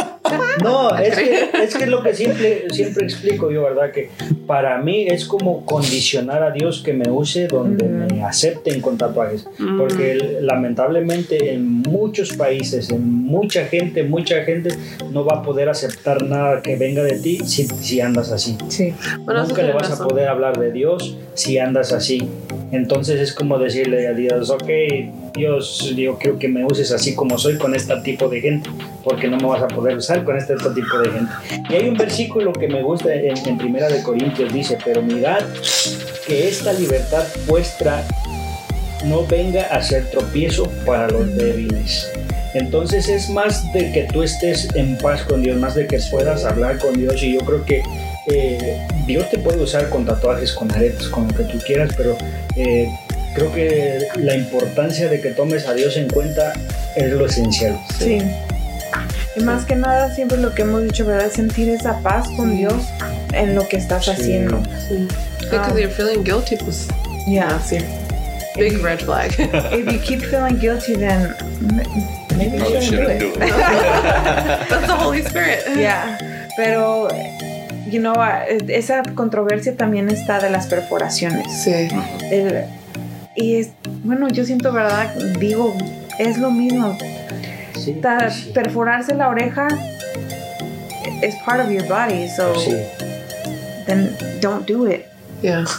No, es que, es que lo que siempre, siempre explico yo, ¿verdad? Que para mí es como condicionar a Dios que me use donde me acepten con tatuajes. Mm. Porque lamentablemente en muchos países, en mucha gente, mucha gente no va a poder aceptar nada que venga de ti si, si andas así. Sí. Bueno, Nunca le vas a poder hablar de Dios si andas así. Entonces es como decirle a Dios, ok, Dios, yo creo que me uses así como soy con este tipo de gente, porque no me vas a poder usar con este otro tipo de gente. Y hay un versículo que me gusta en, en Primera de Corintios, dice, pero mirad que esta libertad vuestra no venga a ser tropiezo para los débiles. Entonces es más de que tú estés en paz con Dios, más de que puedas hablar con Dios y yo creo que eh, Dios te puede usar con tatuajes, con aretes, con lo que tú quieras, pero eh, creo que la importancia de que tomes a Dios en cuenta es lo esencial. Sí. Y más que nada, siempre lo que hemos dicho, ¿verdad? Sentir esa paz con Dios en lo que estás Sí. haciendo. Sí. Because Um, you're feeling guilty, pues. Yeah. Sí. Big red flag. If you keep feeling guilty, then maybe you shouldn't do it. do it. That's the Holy Spirit. Yeah, pero, you know, esa controversia también está de las perforaciones. Sí. El- y es, bueno, yo siento, ¿verdad? Digo, es lo mismo. Sí, Ta- pues sí. perforarse la oreja es part of your body, so Sí. then don't do it. Yeah.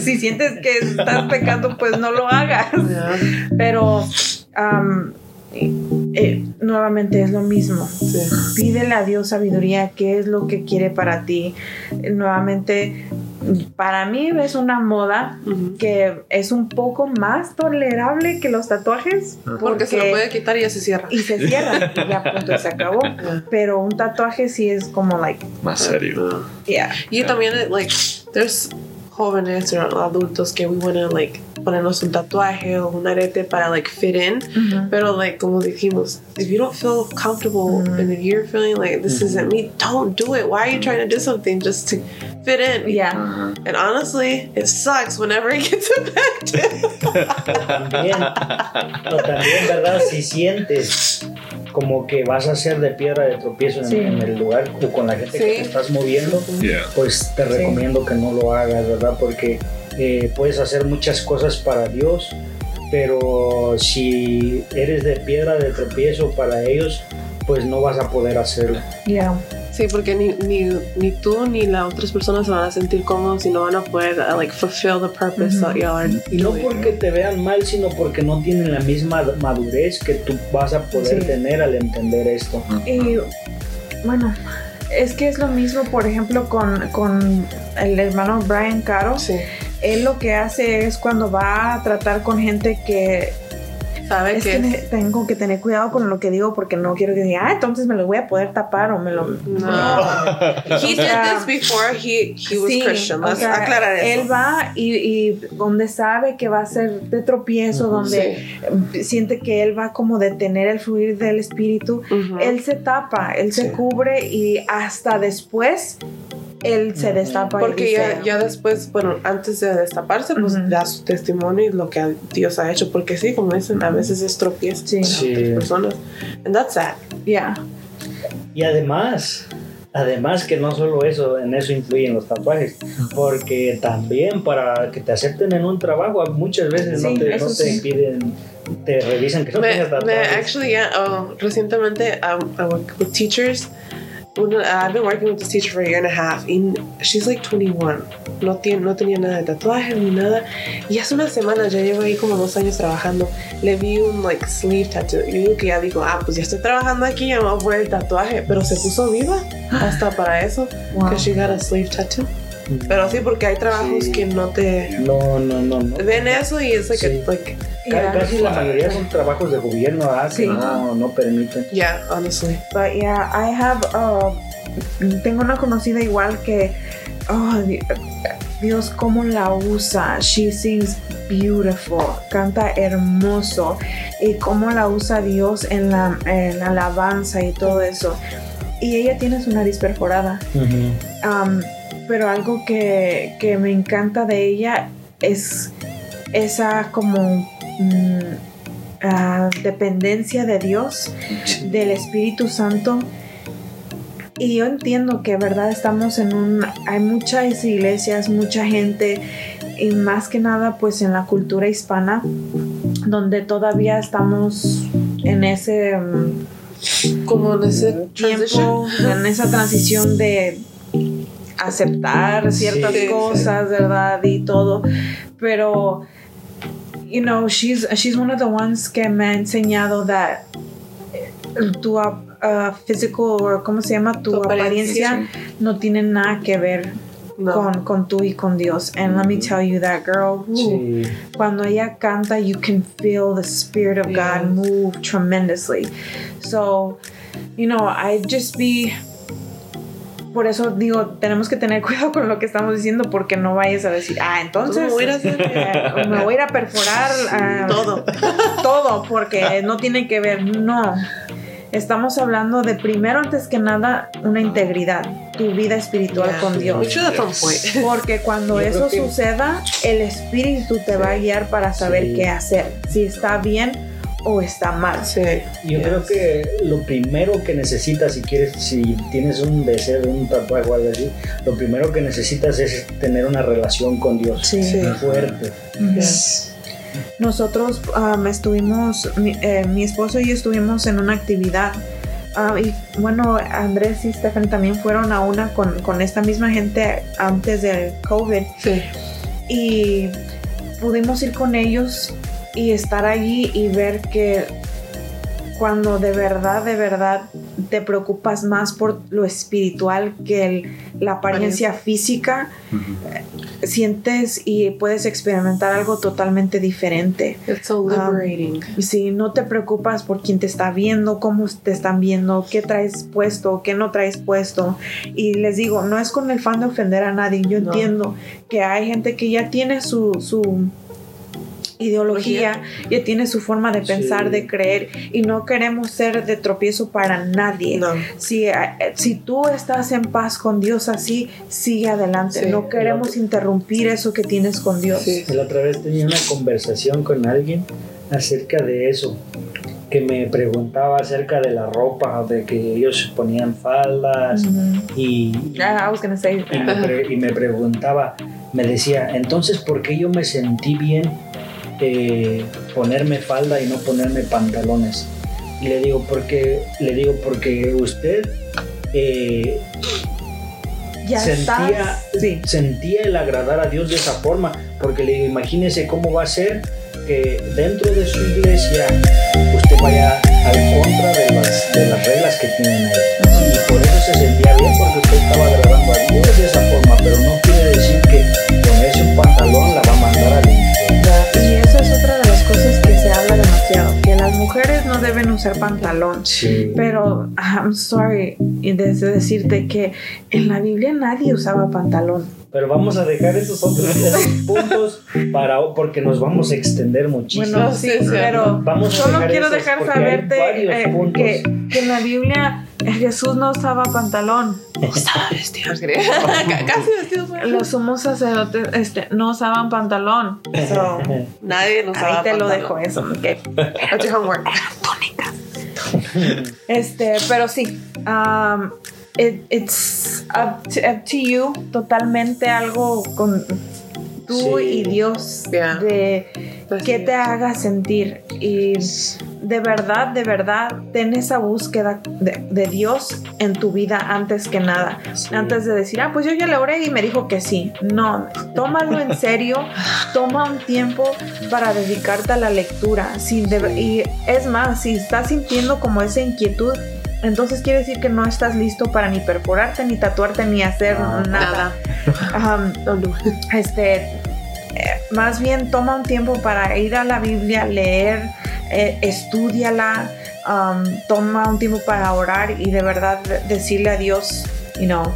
Si sientes que estás pecando, pues no lo hagas. Yeah. Pero um, eh, nuevamente es lo mismo. Sí. Pídele a Dios sabiduría, qué es lo que quiere para ti. Eh, Nuevamente, para mí es una moda que es un poco más tolerable que los tatuajes. Porque se lo puede quitar y ya se cierra. y se cierra y ya punto se acabó. Pero un tatuaje sí es como like, Más serio. yeah. Y también, like, there's jóvenes o adultos que we wanna, like, ponernos un tatuaje o un arete para, like, fit in. Ujú. Pero, like, como dijimos, if you don't feel comfortable mm-hmm. and if you're feeling like this isn't mm-hmm. me, don't do it. Why are you trying to do something just to fit in? Yeah. And honestly, it sucks whenever it gets affected. También, no, también, ¿verdad? Si sientes como que vas a ser de piedra de tropiezo en, Sí. en el lugar o con la gente que te estás moviendo, pues te recomiendo que no lo hagas, ¿verdad? Porque eh, puedes hacer muchas cosas para Dios, pero si eres de piedra de tropiezo para ellos, pues no vas a poder hacerlo. Yeah. Sí, porque ni, ni, ni tú ni las otras personas se van a sentir cómodos y no van a poder uh, like fulfill the purpose that y'all are Y no doing. porque te vean mal, sino porque no tienen la misma madurez que tú vas a poder Sí. tener al entender esto. Y bueno, es que es lo mismo, por ejemplo, con, con el hermano Brian Caro. Sí. Él lo que hace es cuando va a tratar con gente que Sabe es que que ne- tengo que tener cuidado con lo que digo porque no quiero que diga, ah, entonces me lo voy a poder tapar o me lo... no. He did this before he he was Sí, Christian. o Let's sea, aclarar eso. Él va y, y donde sabe que va a ser de tropiezo, donde siente que él va como detener el fluir del espíritu, él se tapa, él se cubre y hasta después él se destapa. y Porque dice, ya, ya después, bueno, antes de destaparse, pues Ujú. da su testimonio y lo que Dios ha hecho. Porque sí, como dicen, a veces es tropiezo Sí. Sí. otras personas. And that's sad. Yeah. Y además, además que no solo eso, en eso influyen los tatuajes, porque también para que te acepten en un trabajo, muchas veces Sí, no te, no te sí. piden, te revisan que no Me, tengas me tatuajes. actually, yeah, oh, recientemente um, I work with teachers. Una- I've been working with this teacher for a year and a half. And she's like 21. No, tiene, no tenía nada de tatuaje ni nada. Y hace una semana, ya llevo ahí como dos años trabajando. Le vi un like sleeve tattoo. Y digo que ya digo, ah, pues ya estoy trabajando aquí, ya me voy a poner el tatuaje. Pero se puso viva hasta para eso. Wow. Que she got a sleeve tattoo. Pero sí, porque hay trabajos Sí. que no te No, no, no, no. ven eso y es like, Sí. a- like. Casi la mayoría son trabajos de gobierno, ¿ah? Sí. No, no permiten. yeah, honestly. But yeah, I have, uh, tengo una conocida igual que, oh, di- Dios, cómo la usa. She sings beautiful, canta hermoso. Y cómo la usa Dios en la, en la alabanza y todo eso. Y ella tiene su nariz perforada. Um, pero algo que, que me encanta de ella es esa como mm, dependencia de Dios, del Espíritu Santo. Y yo entiendo que, verdad, estamos en un... Hay muchas iglesias, mucha gente, y más que nada, pues en la cultura hispana, donde todavía estamos en ese... mm, Como en ese tiempo, en esa transición de aceptar ciertas Sí, sí. cosas, ¿verdad? Y todo. Pero, you know, she's, she's one of the ones que me ha enseñado that tu uh, physical, o ¿cómo se llama? Tu, Tu apariencia. apariencia no tiene nada que ver No. con, con tú y con Dios. And let me tell you that, girl, ooh, Sí. cuando ella canta, you can feel the Spirit of Yeah. God move tremendously. So, you know, I just be. Por eso digo, tenemos que tener cuidado con lo que estamos diciendo porque no vayas a decir, ah, entonces Me voy a ir a hacer- eh, me voy a ir a perforar ah, Todo. todo porque no tiene que ver. No. estamos hablando de primero, antes que nada, una integridad, tu vida espiritual Yeah. con Dios. some point. Porque cuando Yo eso que- suceda, el espíritu te va a guiar para saber Sí. qué hacer, si está bien o está mal. Sí. Yo creo que lo primero que necesitas si quieres, si tienes un deseo de un tatuaje o algo así, lo primero que necesitas es tener una relación con Dios Sí. Sí. fuerte. Yes. Nosotros um, estuvimos, mi, eh, mi esposo y yo estuvimos en una actividad. ah, y bueno, Andrés y Stephanie también fueron a una con, con esta misma gente antes del COVID. Sí. Y pudimos ir con ellos y estar allí y ver que cuando de verdad, de verdad te preocupas más por lo espiritual que el- la apariencia física, eh, sientes y puedes experimentar algo totalmente diferente. It's so Um, liberating. Si no te preocupas por quién te está viendo, cómo te están viendo, qué traes puesto, qué no traes puesto. Y les digo, no es con el fan de ofender a nadie. Yo No. entiendo que hay gente que ya tiene su, su ideología, ya tiene su forma de pensar, Sí. de creer y no queremos ser de tropiezo para nadie. No. Si, eh, si tú estás en paz con Dios así, sigue adelante. Sí. no queremos interrumpir eso que tienes con Dios. Sí. La otra vez tenía una conversación con alguien acerca de eso, que me preguntaba acerca de la ropa, de que ellos ponían faldas y, Ah, me, pre- y me preguntaba, me decía, entonces, ¿por qué yo me sentí bien ponerme falda y no ponerme pantalones? Y le digo, porque, le digo, porque usted eh, ya sentía. Sí. sentía el agradar a Dios de esa forma, porque le digo, imagínese cómo va a ser que dentro de su iglesia usted vaya al contra de las, de las reglas que tienen ahí. Y por eso se sentía bien, porque usted estaba agradando usar pantalón. Sí. Pero, I'm sorry, y desde decirte que en la Biblia nadie usaba pantalón. Pero vamos a dejar esos otros puntos para porque nos vamos a extender muchísimo. Bueno, sí, pero Vamos a solo dejar quiero dejar porque hay saberte varios eh, puntos. que, que en la Biblia Jesús no usaba pantalón. Estaba vestido. Ca- Casi vestido. Los sumos sacerdotes este, no usaban pantalón. So, Nadie nos ahí te lo dejo eso. ok. That's your homework. Este, pero sí. um, it- it's up to, up to you. Totalmente algo con tú Sí. y Dios. Yeah. De Pues qué sí. te haga sentir. Y de verdad, de verdad, ten esa búsqueda de, de Dios en tu vida antes que nada. Sí. Antes de decir, ah, pues yo ya le oré y me dijo que sí. No, tómalo en serio. Toma un tiempo para dedicarte a la lectura. Si de- y es más, si estás sintiendo como esa inquietud, entonces quiere decir que no estás listo para ni perforarte, ni tatuarte, ni hacer Ah. nada. No. este, eh, más bien toma un tiempo para ir a la Biblia, leer, eh, estudiala, um, toma un tiempo para orar y de verdad de- decirle a Dios, you know,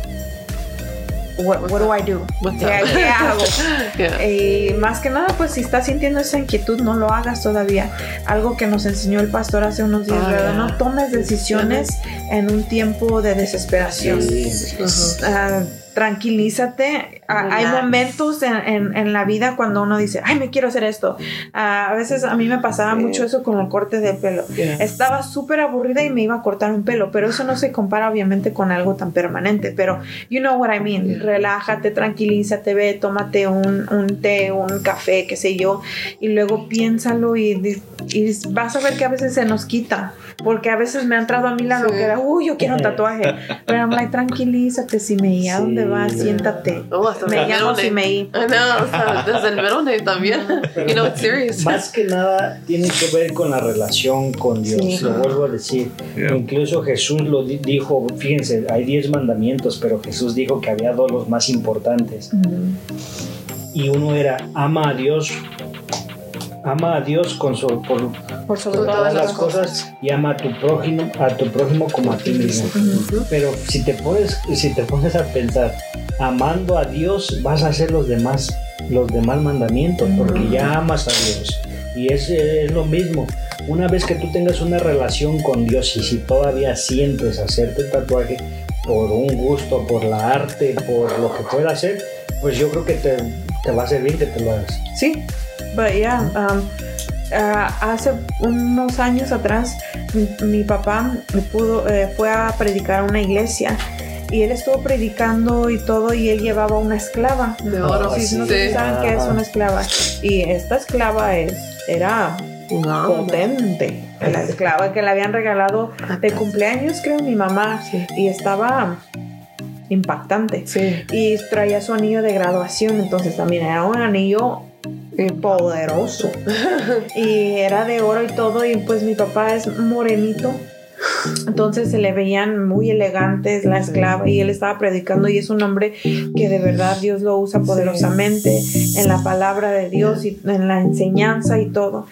what, what do I do? ¿Qué, qué hago? Yeah. Y más que nada, pues si estás sintiendo esa inquietud, no lo hagas todavía. Algo que nos enseñó el pastor hace unos días, Ah, ¿verdad? ya. No tomes decisiones en un tiempo de desesperación. Sí. Ujú. Ah, tranquilízate. Hay momentos en, en- en la vida cuando uno dice, ay, me quiero hacer esto. Ah, a veces a mí me pasaba mucho eso con el corte de pelo. Estaba súper aburrida y me iba a cortar un pelo, pero eso no se compara obviamente con algo tan permanente. Pero, you know what I mean. Relájate, tranquilízate, ve, tómate un, un té, un café, qué sé yo, y luego piénsalo y, y vas a ver que a veces se nos quita. Porque a veces me ha entrado a mí la Sí. loquera, uy, yo quiero un tatuaje. Pero I'm like, tranquilízate, Simeí, ¿a dónde Sí. Vas? Siéntate. Oh, hasta Me llamo middle name. Simeí. I know, hasta desde el name también. You know, it's serious. Más que nada tiene que ver con la relación con Dios, Sí. lo vuelvo a decir. Yeah. Incluso Jesús lo di- dijo, fíjense, hay 10 mandamientos, pero Jesús dijo que había dos los más importantes. Mm, Y uno era, ama a Dios, ama a Dios con su, por, Por sobre por todas todas las cosas y ama a tu prójimo, a tu prójimo como a ti mismo. Pero si te pones, si te pones a pensar, amando a Dios, vas a hacer los demás, los demás mandamientos, porque ya amas a Dios. Y es, es lo mismo. una vez que tú tengas una relación con Dios y si todavía sientes hacerte el tatuaje por un gusto, por la arte, por lo que pueda hacer, pues yo creo que te, te va a servir que te lo hagas. Sí, but yeah, um, ah, hace unos años atrás mi, mi papá me pudo, eh, fue a predicar a una iglesia y él estuvo predicando y todo y él llevaba una esclava. De oro, Sí, sí. no sé si saben qué es una esclava. Y esta esclava es, era Wow. potente. La esclava que le habían regalado de cumpleaños, creo, mi mamá. Sí. Y estaba impactante. Sí. Y traía su anillo de graduación, entonces también era un anillo poderoso. y era de oro y todo, y pues mi papá es morenito. Entonces se le veían muy elegantes la esclava y él estaba predicando y es un hombre que de verdad Dios lo usa poderosamente en la palabra de Dios y en la enseñanza y todo.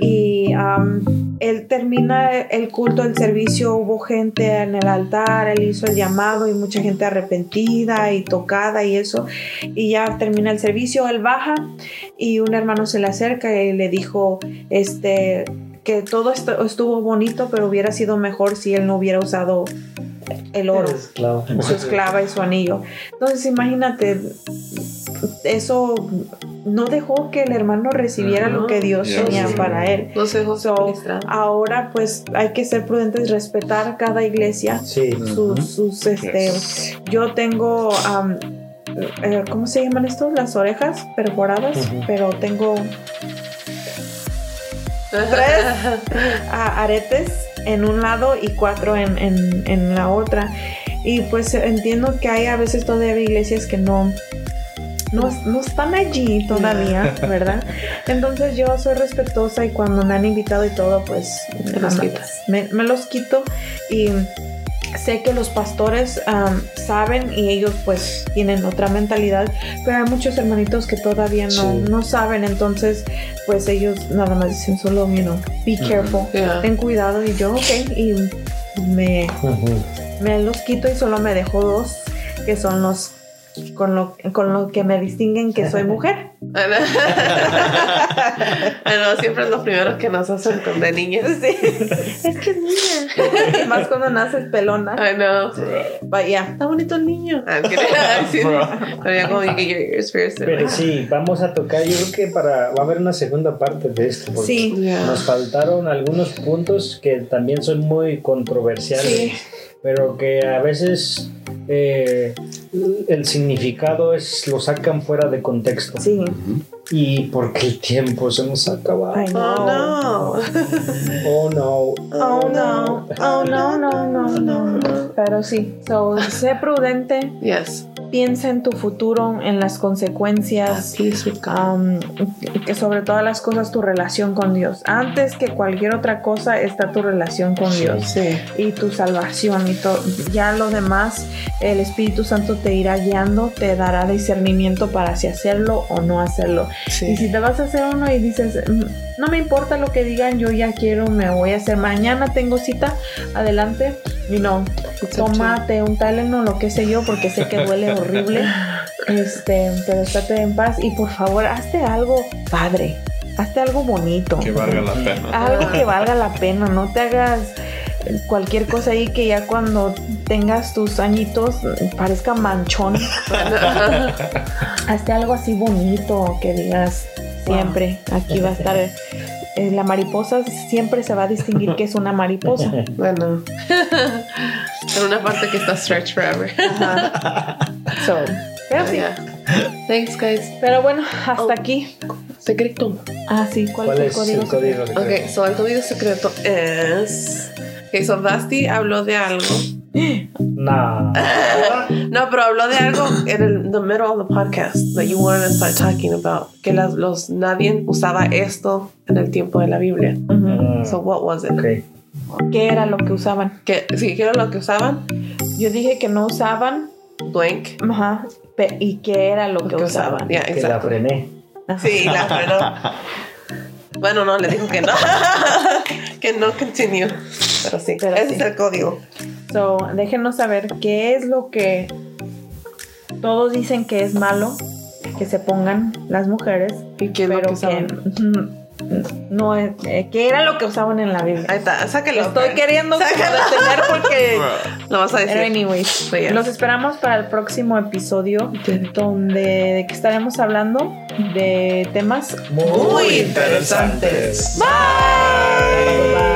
Y am, él termina el culto, el servicio, hubo gente en el altar, él hizo el llamado y mucha gente arrepentida y tocada y eso. Y ya termina el servicio, él baja y un hermano se le acerca y le dijo, este, que todo esto estuvo bonito, pero hubiera sido mejor si él no hubiera usado el oro Esclavo. su esclava y su anillo. Entonces imagínate, eso no dejó que el hermano recibiera lo que Dios tenía sí. para él. Los hijos So, ministrados. ahora pues hay que ser prudentes, respetar cada iglesia. Sí. Sus, sus, este, Yes. yo tengo, eh, ¿cómo se llaman estos? Las orejas perforadas, Ujú. pero tengo tres a- aretes en un lado y cuatro en, en- en la otra. Y pues entiendo que hay a veces todavía iglesias que no, no, no están allí todavía, ¿verdad? Entonces yo soy respetuosa y cuando me han invitado y todo, pues Te los. Me, me los quito y sé que los pastores saben y ellos pues tienen otra mentalidad, pero hay muchos hermanitos que todavía no, Sí. no saben, entonces pues ellos nada más dicen solo, you know, be careful, Yeah. ten cuidado y yo, ok, y me, me los quito y solo me dejo dos, que son los con lo, con lo que me distinguen que soy mujer. Bueno, siempre es lo primero que nos hacen con de niñas. Sí. es que es niña. Y más cuando naces pelona. I know. But yeah. Está bonito el niño. Ah, Ay, sí. Pero ya como que your ears pierced. Pero sí, vamos a tocar, yo creo que para, va a haber una segunda parte de esto. porque Sí. Yeah. Nos faltaron algunos puntos que también son muy controversiales, Sí. Pero que a veces eh, el significado es lo sacan fuera de contexto. Sí. Y porque el tiempo se nos ha acabado. I know. Oh no. Oh no. Oh no, oh no, no, no, no. Pero sí, so, sé prudente, Yes. Piensa en tu futuro, en las consecuencias, um, y que sobre todas las cosas tu relación con Dios. Antes que cualquier otra cosa está tu relación con Dios Sí. y tu salvación y todo. Ya lo demás, el Espíritu Santo te irá guiando, te dará discernimiento para si hacerlo o no hacerlo. Y Sí. si te vas a hacer uno y dices, "Mm, no me importa lo que digan, yo ya quiero, me voy a hacer. Mañana tengo cita, adelante. Y no, tómate un Tylenol o lo que sé yo, porque sé que duele horrible. Este, pero estate en paz y por favor, hazte algo padre. Hazte algo bonito. Que valga la pena. Algo que valga la pena, no te hagas cualquier cosa ahí que ya cuando tengas tus añitos parezca manchón. Hazte algo así bonito que digas siempre, aquí va a estar. eh, la mariposa siempre se va a distinguir que es una mariposa. Bueno. en una parte que está stretched forever. Ajá. So, pero sí. Yeah. Thanks, guys. Pero bueno, hasta aquí. Secreto. Ah, sí, ¿cuál, ¿Cuál es el el código? código? secreto? Ok, so el código secreto es. Ok, so Dusty habló de algo. Nah. No, pero habló de algo en el the middle of the podcast that you wanted to start talking about. Que las, los nadie usaba esto en el tiempo de la Biblia. So what was it? ok. ¿Qué era lo que usaban? Que sí, que era lo que usaban. Yo dije que no usaban, Blank. ajá, pe- y qué era lo que que usaban. Yeah, Que la frené. Sí, la frenó. Bueno, no, le dijo que no. que no continue. Pero sí, Pero ese sí. es el código. So, déjenos saber qué es lo que todos dicen que es malo que se pongan las mujeres, ¿Y qué es lo pero que usaban? que no es, eh, que era lo que usaban en la Biblia. Ahí está, sáquelo. Estoy queriendo detener porque Lo vas a decir. Pero anyways, ya. los esperamos para el próximo episodio donde de que estaremos hablando de temas Muy interesantes. Bye.